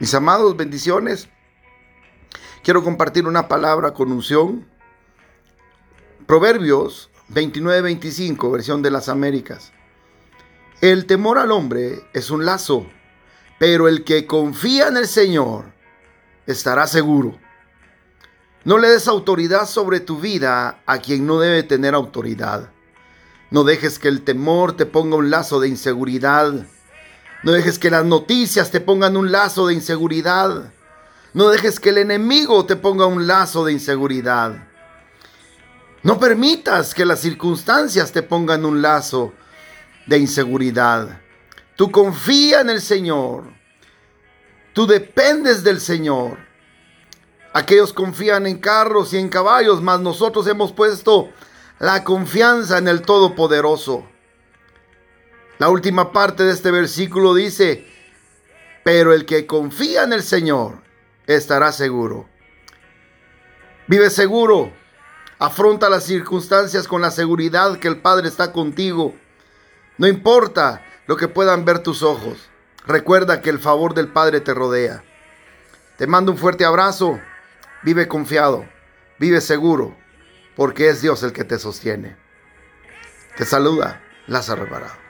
Mis amados, bendiciones. Quiero compartir una palabra con unción. Proverbios 29-25, versión de las Américas. El temor al hombre es un lazo, pero el que confía en el Señor estará seguro. No le des autoridad sobre tu vida a quien no debe tener autoridad. No dejes que el temor te ponga un lazo de inseguridad. No dejes que las noticias te pongan un lazo de inseguridad. No dejes que el enemigo te ponga un lazo de inseguridad. No permitas que las circunstancias te pongan un lazo de inseguridad. Tú confía en el Señor. Tú dependes del Señor. Aquellos confían en carros y en caballos, mas nosotros hemos puesto la confianza en el Todopoderoso. La última parte de este versículo dice, pero el que confía en el Señor estará seguro. Vive seguro. Afronta las circunstancias con la seguridad que el Padre está contigo. No importa lo que puedan ver tus ojos. Recuerda que el favor del Padre te rodea. Te mando un fuerte abrazo. Vive confiado. Vive seguro. Porque es Dios el que te sostiene. Te saluda Lázaro Alvarado.